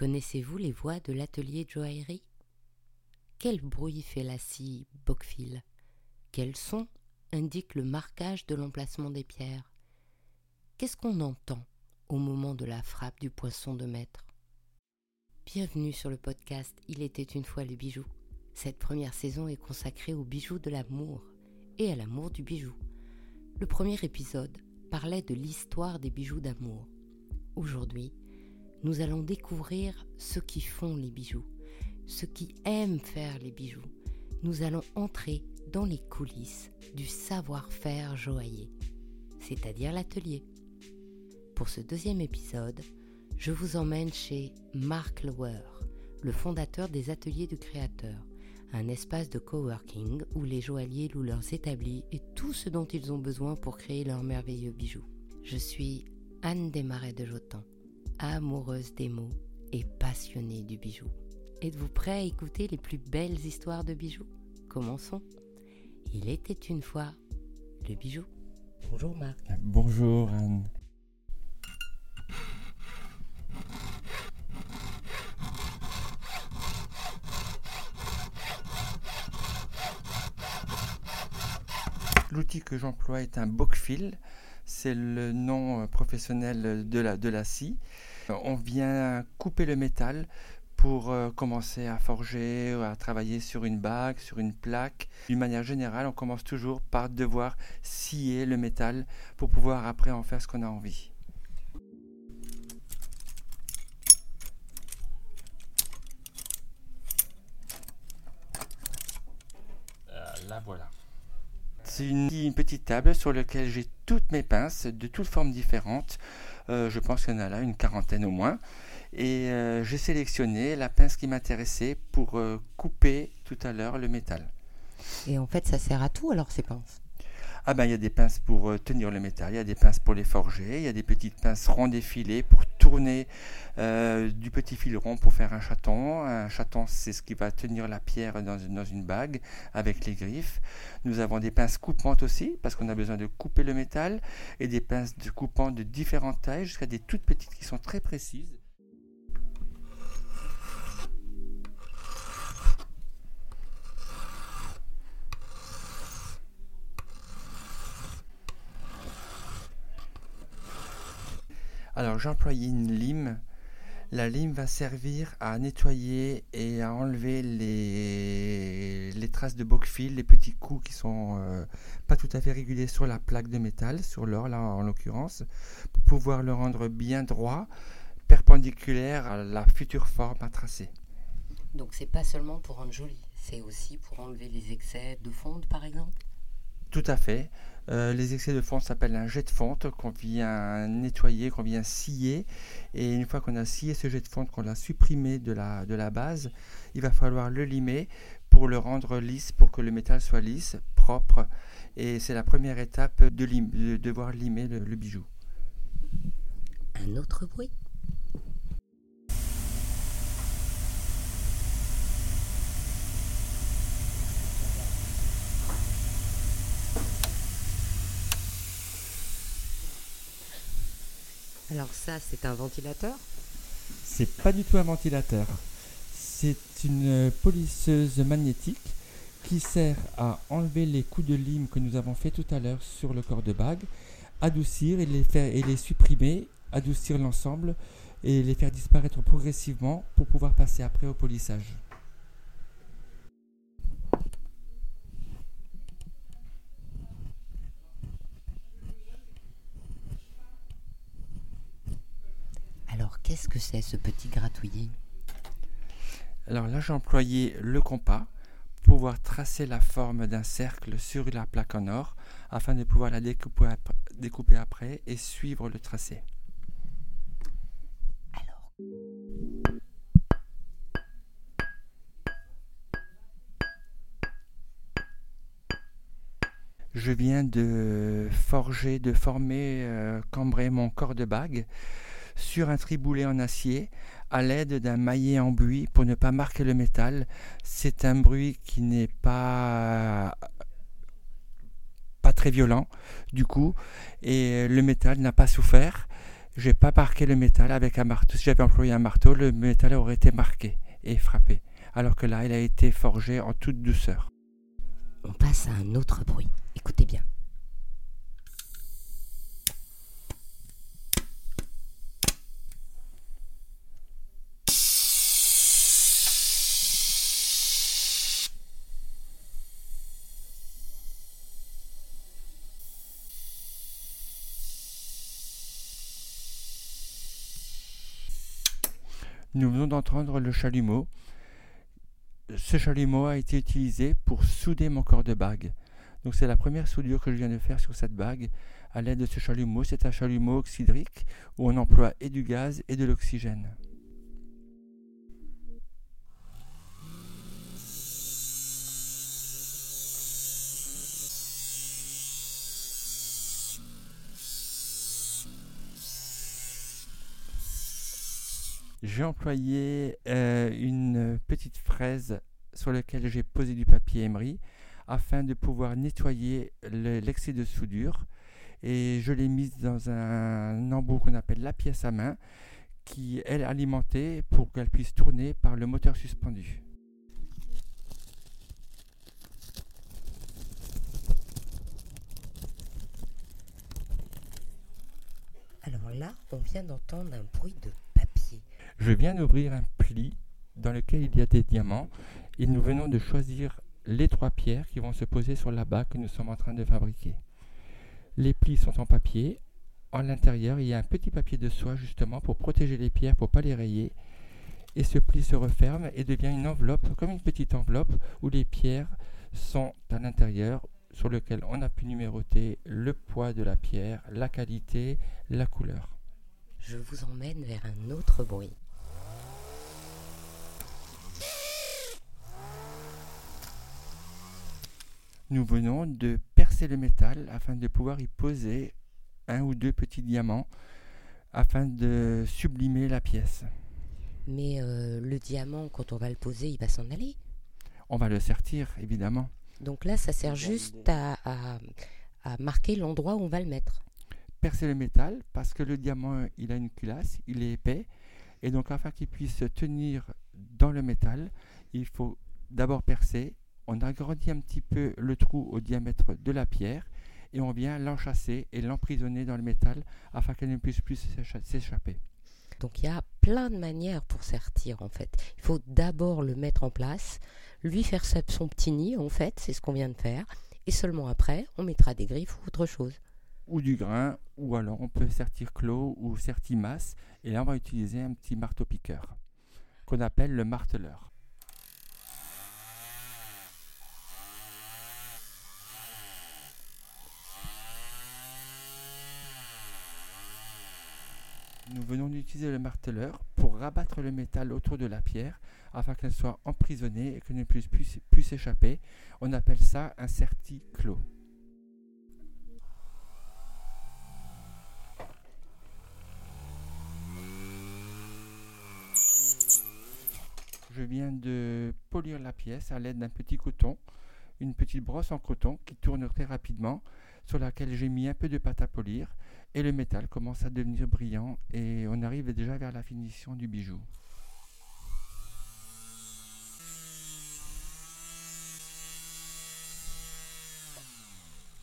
Connaissez-vous les voies de l'atelier joaillerie? Quel bruit fait la scie Bockfil Quel son indique le marquage de l'emplacement des pierres? Qu'est-ce qu'on entend au moment de la frappe du poinçon de maître? Bienvenue sur le podcast Il était une fois le bijou. Cette première saison est consacrée au bijou de l'amour et à l'amour du bijou. Le premier épisode parlait de l'histoire des bijoux d'amour. Aujourd'hui, nous allons découvrir ceux qui font les bijoux, ceux qui aiment faire les bijoux. Nous allons entrer dans les coulisses du savoir-faire joaillier, c'est-à-dire l'atelier. Pour ce deuxième épisode, je vous emmène chez Mark Lower, le fondateur des ateliers du créateur, un espace de coworking où les joailliers louent leurs établis et tout ce dont ils ont besoin pour créer leurs merveilleux bijoux. Je suis Anne Desmarais de Jotan amoureuse des mots et passionnée du bijou. Êtes-vous prêt à écouter les plus belles histoires de bijoux? Commençons. Il était une fois le bijou. Bonjour Marc. Bonjour Anne. L'outil que j'emploie est un bookfil. C'est le nom professionnel de la, de la scie. On vient couper le métal pour euh, commencer à forger, à travailler sur une bague, sur une plaque. D'une manière générale, on commence toujours par devoir scier le métal pour pouvoir après en faire ce qu'on a envie. Euh, là voilà. C'est une, petite table sur laquelle j'ai toutes mes pinces de toutes formes différentes. Euh, je pense qu'il y en a là une quarantaine au moins. Et euh, j'ai sélectionné la pince qui m'intéressait pour euh, couper tout à l'heure le métal. Et en fait, ça sert à tout alors ces pinces? Ah ben il y a des pinces pour tenir le métal, il y a des pinces pour les forger, il y a des petites pinces rondes effilées pour tourner du petit fil rond pour faire un chaton. Un chaton c'est ce qui va tenir la pierre dans, dans, une bague avec les griffes. Nous avons des pinces coupantes aussi parce qu'on a besoin de couper le métal et des pinces de coupant de différentes tailles jusqu'à des toutes petites qui sont très précises. Alors j'ai employé une lime. La lime va servir à nettoyer et à enlever les, les traces de bockfil, les petits coups qui sont euh, pas tout à fait réguliers sur la plaque de métal, sur l'or là en l'occurrence, pour pouvoir le rendre bien droit, perpendiculaire à la future forme à tracer. Donc c'est pas seulement pour rendre joli, c'est aussi pour enlever les excès de fonte par exemple? Tout à fait. Euh, les excès de fonte s'appellent un jet de fonte qu'on vient nettoyer, qu'on vient scier. Et une fois qu'on a scié ce jet de fonte, qu'on l'a supprimé de la, de la base, il va falloir le limer pour le rendre lisse, pour que le métal soit lisse, propre. Et c'est la première étape de, devoir limer le bijou. Un autre bruit? Alors ça, c'est un ventilateur? C'est pas du tout un ventilateur. C'est une polisseuse magnétique qui sert à enlever les coups de lime que nous avons fait tout à l'heure sur le corps de bague, adoucir et les, faire, et les supprimer, adoucir l'ensemble et les faire disparaître progressivement pour pouvoir passer après au polissage. Qu'est-ce que c'est ce petit gratouillis? Alors là, j'ai employé le compas pour pouvoir tracer la forme d'un cercle sur la plaque en or afin de pouvoir la découper, après et suivre le tracé. Je viens de forger, de former, euh, cambrer mon corps de bague sur un triboulet en acier à l'aide d'un maillet en buis pour ne pas marquer le métal. C'est un bruit qui n'est pas pas très violent du coup et le métal n'a pas souffert J'ai pas marqué le métal avec un marteau. Si j'avais employé un marteau, le métal aurait été marqué et frappé. Alors que là, il a été forgé en toute douceur. On passe à un autre bruit. Écoutez bien. Nous venons d'entendre le chalumeau. Ce chalumeau a été utilisé pour souder mon corps de bague. Donc c'est la première soudure que je viens de faire sur cette bague à l'aide de ce chalumeau. C'est un chalumeau oxydrique où on emploie et du gaz et de l'oxygène. J'ai employé euh, une petite fraise sur laquelle j'ai posé du papier émery afin de pouvoir nettoyer l'excès de soudure. Et je l'ai mise dans un embout qu'on appelle la pièce à main qui est alimentée pour qu'elle puisse tourner par le moteur suspendu. Alors là, on vient d'entendre un bruit de je viens d'ouvrir un pli dans lequel il y a des diamants et nous venons de choisir les trois pierres qui vont se poser sur la bague que nous sommes en train de fabriquer. Les plis sont en papier. En l'intérieur, il y a un petit papier de soie justement pour protéger les pierres, pour ne pas les rayer. Et ce pli se referme et devient une enveloppe, comme une petite enveloppe où les pierres sont à l'intérieur, sur lequel on a pu numéroter le poids de la pierre, la qualité, la couleur. Je vous emmène vers un autre bruit. Nous venons de percer le métal afin de pouvoir y poser un ou deux petits diamants afin de sublimer la pièce. Mais euh, le diamant, quand on va le poser, il va s'en aller On va le sertir, évidemment. Donc là, ça sert juste à, à marquer l'endroit où on va le mettre. Percer le métal, parce que le diamant, il a une culasse, il est épais. Et donc, afin qu'il puisse tenir dans le métal, il faut d'abord percer on agrandit un petit peu le trou au diamètre de la pierre et on vient l'enchasser et l'emprisonner dans le métal afin qu'elle ne puisse plus s'échapper. Donc il y a plein de manières pour sertir en fait. Il faut d'abord le mettre en place, lui faire son petit nid en fait, c'est ce qu'on vient de faire, et seulement après on mettra des griffes ou autre chose. Ou du grain, ou alors on peut sertir clos ou sertir masse, et là on va utiliser un petit marteau piqueur qu'on appelle le marteleur. Nous venons d'utiliser le marteleur pour rabattre le métal autour de la pierre afin qu'elle soit emprisonnée et qu'elle ne puisse plus, s'échapper. On appelle ça un certi clos. Je viens de polir la pièce à l'aide d'un petit coton, une petite brosse en coton qui tourne très rapidement, sur laquelle j'ai mis un peu de pâte à polir et le métal commence à devenir brillant et on arrive déjà vers la finition du bijou.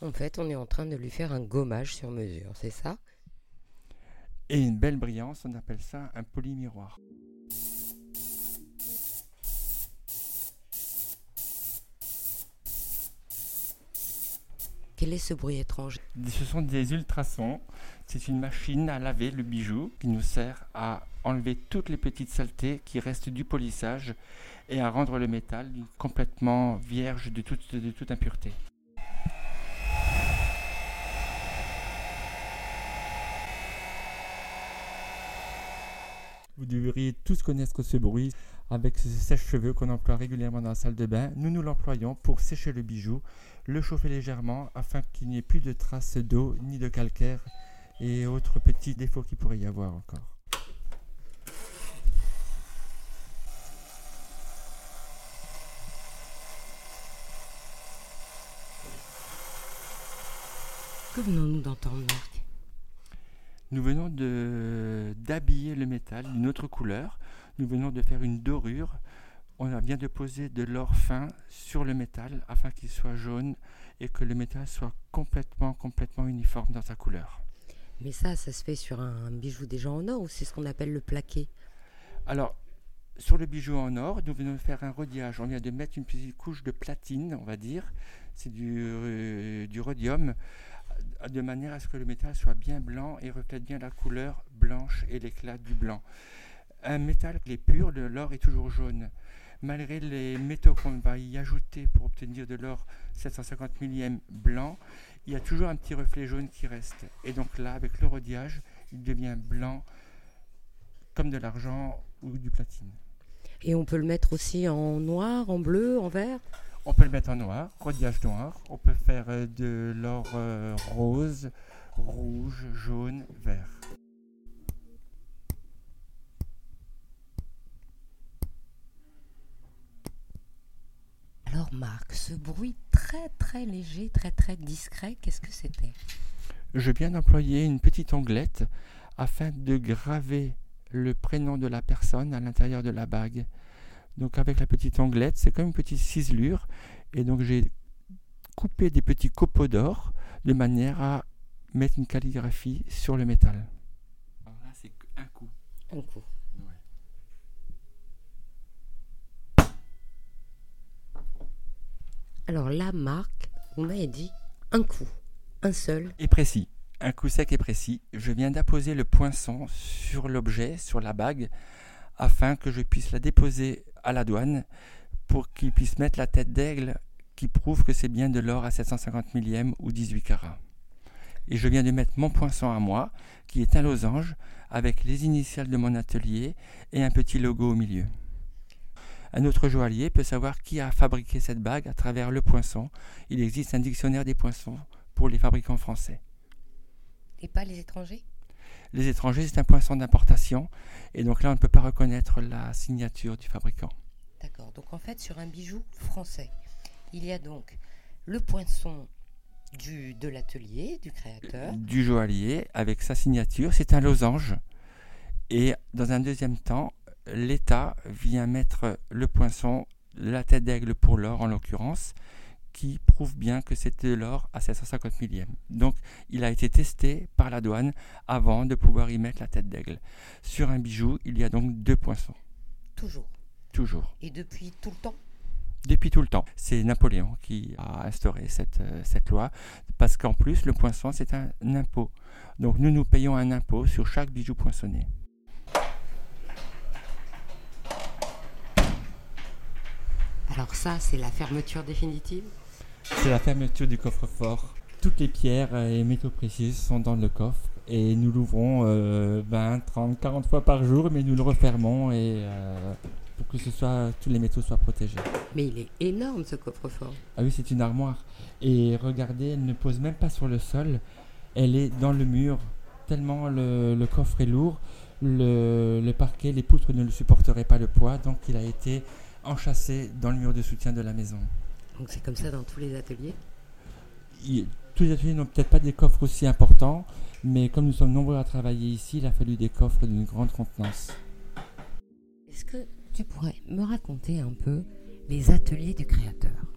En fait, on est en train de lui faire un gommage sur mesure, c'est ça? Et une belle brillance, on appelle ça un polymiroir. Quel est ce bruit étrange? Ce sont des ultrasons. C'est une machine à laver le bijou qui nous sert à enlever toutes les petites saletés qui restent du polissage et à rendre le métal complètement vierge de toute, de toute impureté. Vous devriez tous connaître ce bruit avec ce sèche-cheveux qu'on emploie régulièrement dans la salle de bain. Nous nous l'employons pour sécher le bijou, le chauffer légèrement afin qu'il n'y ait plus de traces d'eau ni de calcaire et autres petits défauts qu'il pourrait y avoir encore. Que venons-nous d'entendre, Nous venons d'habiller le métal d'une autre couleur. Nous venons de faire une dorure. On a bien de poser de l'or fin sur le métal afin qu'il soit jaune et que le métal soit complètement, complètement uniforme dans sa couleur. Mais ça, ça se fait sur un bijou déjà en or ou c'est ce qu'on appelle le plaqué? Alors, sur le bijou en or, nous venons de faire un rodiage. On vient de mettre une petite couche de platine, on va dire. C'est du, euh, du rhodium, de manière à ce que le métal soit bien blanc et reflète bien la couleur blanche et l'éclat du blanc. Un métal qui est pur, l'or est toujours jaune. Malgré les métaux qu'on va y ajouter pour obtenir de l'or 750 millième blanc, il y a toujours un petit reflet jaune qui reste. Et donc là, avec le rodiage, il devient blanc comme de l'argent ou du platine. Et on peut le mettre aussi en noir, en bleu, en vert? On peut le mettre en noir, rodiage noir. On peut faire euh, de l'or euh, rose, rouge, jaune, vert. Alors Marc, ce bruit très très léger, très très discret, qu'est-ce que c'était? Je viens d'employer une petite onglette afin de graver le prénom de la personne à l'intérieur de la bague. Donc avec la petite onglette, c'est comme une petite ciselure. Et donc j'ai coupé des petits copeaux d'or de manière à mettre une calligraphie sur le métal. Alors là, c'est un coup. Un coup. Alors là, Marc, on m'a dit un coup, un seul. Et précis un coup sec et précis, je viens d'apposer le poinçon sur l'objet, sur la bague, afin que je puisse la déposer à la douane pour qu'ils puissent mettre la tête d'aigle qui prouve que c'est bien de l'or à 750 millième ou 18 carats. Et je viens de mettre mon poinçon à moi, qui est un losange, avec les initiales de mon atelier et un petit logo au milieu. Un autre joaillier peut savoir qui a fabriqué cette bague à travers le poinçon. Il existe un dictionnaire des poinçons pour les fabricants français. Et pas les étrangers? Les étrangers, c'est un poinçon d'importation. Et donc là, on ne peut pas reconnaître la signature du fabricant. D'accord. Donc en fait, sur un bijou français, il y a donc le poinçon du, de l'atelier, du créateur. Du joaillier, avec sa signature. C'est un losange. Et dans un deuxième temps, l'État vient mettre le poinçon, la tête d'aigle pour l'or en l'occurrence, qui prouve bien que c'était de l'or à 750 millième. Donc il a été testé par la douane avant de pouvoir y mettre la tête d'aigle. Sur un bijou, il y a donc deux poinçons. Toujours. Toujours. Et depuis tout le temps? Depuis tout le temps. C'est Napoléon qui a instauré cette, euh, cette loi, parce qu'en plus, le poinçon, c'est un impôt. Donc nous, nous payons un impôt sur chaque bijou poinçonné. Alors ça, c'est la fermeture définitive? C'est la fermeture du coffre-fort. Toutes les pierres et métaux précieux sont dans le coffre et nous l'ouvrons 20, 30, 40 fois par jour, mais nous le refermons et euh, pour que ce soit, tous les métaux soient protégés. Mais il est énorme ce coffre-fort. Ah oui, c'est une armoire. Et regardez, elle ne pose même pas sur le sol, elle est dans le mur, tellement le, coffre est lourd. Le, le, parquet, les poutres ne le supporteraient pas le poids, donc il a été enchâssé dans le mur de soutien de la maison. Donc c'est comme ça dans tous les ateliers Tous les ateliers n'ont peut-être pas des coffres aussi importants, mais comme nous sommes nombreux à travailler ici, il a fallu des coffres d'une grande contenance. Est-ce que tu pourrais me raconter un peu les ateliers du créateur?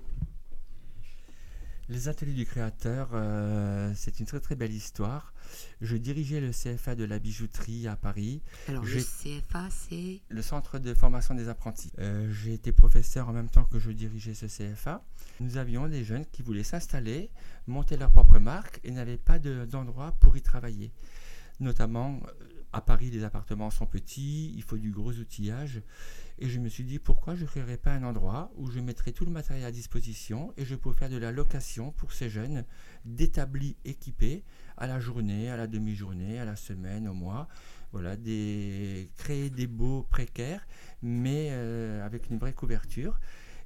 Les ateliers du créateur, euh, c'est une très très belle histoire. Je dirigeais le CFA de la bijouterie à Paris. Alors le CFA, c'est Le Centre de formation des apprentis. Euh, j'ai été professeur en même temps que je dirigeais ce CFA. Nous avions des jeunes qui voulaient s'installer, monter leur propre marque et n'avaient pas d'endroit pour y travailler. Notamment, euh, à Paris, les appartements sont petits, il faut du gros outillage. Et je me suis dit pourquoi je ne créerais pas un endroit où je mettrais tout le matériel à disposition et je pourrais faire de la location pour ces jeunes d'établis équipés à la journée, à la demi-journée, à la semaine, au mois. Voilà, des, créer des beaux précaires, mais euh, avec une vraie couverture.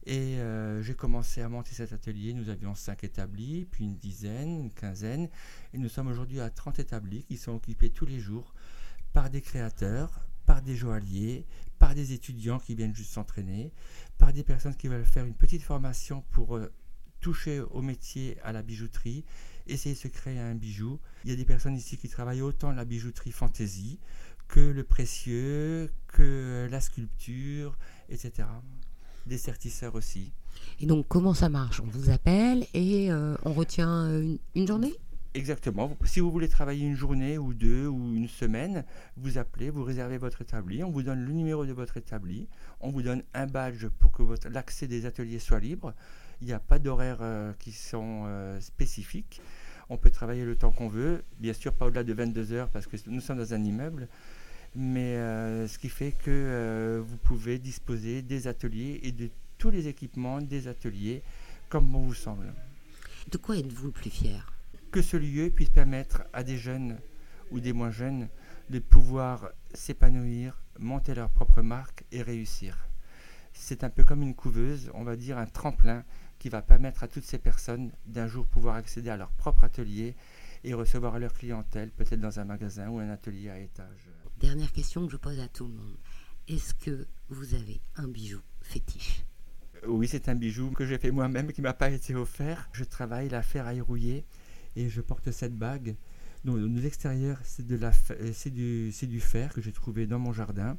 Et euh, j'ai commencé à monter cet atelier. Nous avions cinq établis, puis une dizaine, une quinzaine. Et nous sommes aujourd'hui à 30 établis qui sont occupés tous les jours par des créateurs, par des joailliers, par des étudiants qui viennent juste s'entraîner, par des personnes qui veulent faire une petite formation pour euh, toucher au métier, à la bijouterie, essayer de se créer un bijou. Il y a des personnes ici qui travaillent autant la bijouterie fantaisie que le précieux, que la sculpture, etc. Des sertisseurs aussi. Et donc, comment ça marche? On vous appelle et euh, on retient une, journée? Exactement. Si vous voulez travailler une journée ou deux ou une semaine, vous appelez, vous réservez votre établi, on vous donne le numéro de votre établi, on vous donne un badge pour que l'accès des ateliers soit libre. Il n'y a pas d'horaires euh, qui sont euh, spécifiques. On peut travailler le temps qu'on veut, bien sûr pas au-delà de 22 heures parce que nous sommes dans un immeuble, mais ce qui fait que vous pouvez disposer des ateliers et de tous les équipements des ateliers comme bon vous semble. De quoi êtes-vous le plus fier? Que ce lieu puisse permettre à des jeunes ou des moins jeunes de pouvoir s'épanouir, monter leur propre marque et réussir. C'est un peu comme une couveuse, on va dire un tremplin qui va permettre à toutes ces personnes d'un jour pouvoir accéder à leur propre atelier et recevoir leur clientèle, peut-être dans un magasin ou un atelier à étage. Dernière question que je pose à tout le monde. Est-ce que vous avez un bijou fétiche? Oui, c'est un bijou que j'ai fait moi-même, qui m'a pas été offert. Je travaille la ferraille rouillée et je porte cette bague. Donc, l'extérieur, c'est de la, c'est du, c'est du fer que j'ai trouvé dans mon jardin.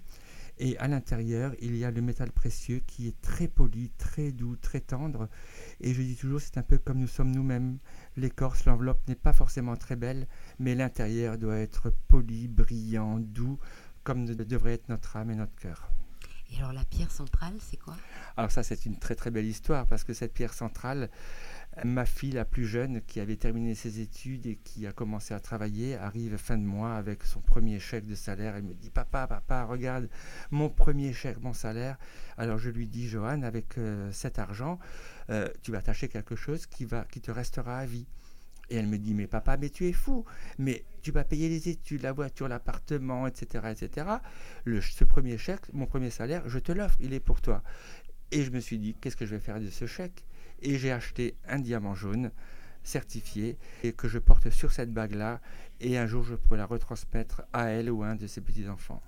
Et à l'intérieur, il y a le métal précieux qui est très poli, très doux, très tendre. Et je dis toujours, c'est un peu comme nous sommes nous-mêmes. L'écorce, l'enveloppe n'est pas forcément très belle, mais l'intérieur doit être poli, brillant, doux, comme devrait être notre âme et notre cœur. Et alors la pierre centrale, c'est quoi? Alors ça, c'est une très très belle histoire parce que cette pierre centrale, ma fille la plus jeune qui avait terminé ses études et qui a commencé à travailler arrive fin de mois avec son premier chèque de salaire. Elle me dit Papa, papa, regarde mon premier chèque, mon salaire. Alors je lui dis Johan, avec euh, cet argent, euh, tu vas t'acheter quelque chose qui, va, qui te restera à vie. Et elle me dit, mais papa, mais tu es fou, mais tu vas payer les études, la voiture, l'appartement, etc., etc. Ce premier chèque, mon premier salaire, je te l'offre, il est pour toi. Et je me suis dit, qu'est-ce que je vais faire de ce chèque Et j'ai acheté un diamant jaune certifié et que je porte sur cette bague-là. Et un jour, je pourrai la retransmettre à elle ou à un de ses petits-enfants.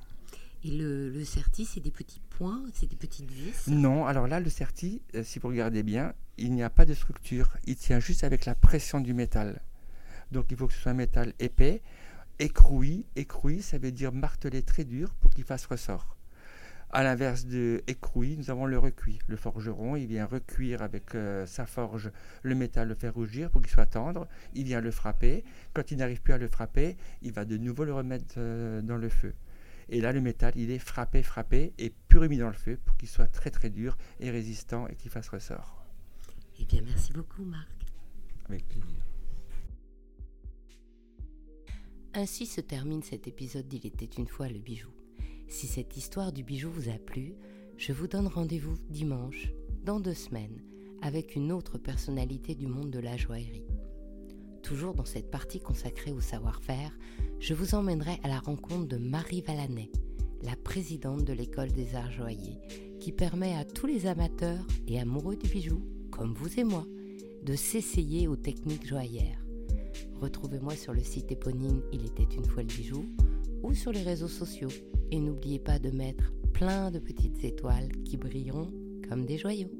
Et le, le certi, c'est des petits points, c'est des petites vis? Non, alors là, le certi, euh, si vous regardez bien, il n'y a pas de structure. Il tient juste avec la pression du métal. Donc il faut que ce soit un métal épais, écroui. Écroui, ça veut dire martelé très dur pour qu'il fasse ressort. À l'inverse de écroui, nous avons le recuit. Le forgeron, il vient recuire avec euh, sa forge le métal, le faire rougir pour qu'il soit tendre. Il vient le frapper. Quand il n'arrive plus à le frapper, il va de nouveau le remettre euh, dans le feu. Et là, le métal, il est frappé, frappé et pur mis dans le feu pour qu'il soit très très dur et résistant et qu'il fasse ressort. Eh bien, merci beaucoup, Marc. Avec plaisir. Ainsi se termine cet épisode d'Il était une fois le bijou. Si cette histoire du bijou vous a plu, je vous donne rendez-vous dimanche, dans deux semaines, avec une autre personnalité du monde de la joaillerie. Toujours dans cette partie consacrée au savoir-faire, je vous emmènerai à la rencontre de Marie Valanet, la présidente de l'école des arts joailliers, qui permet à tous les amateurs et amoureux du bijou, comme vous et moi, de s'essayer aux techniques joaillères. Retrouvez-moi sur le site éponyme Il était une fois le bijou ou sur les réseaux sociaux. Et n'oubliez pas de mettre plein de petites étoiles qui brilleront comme des joyaux.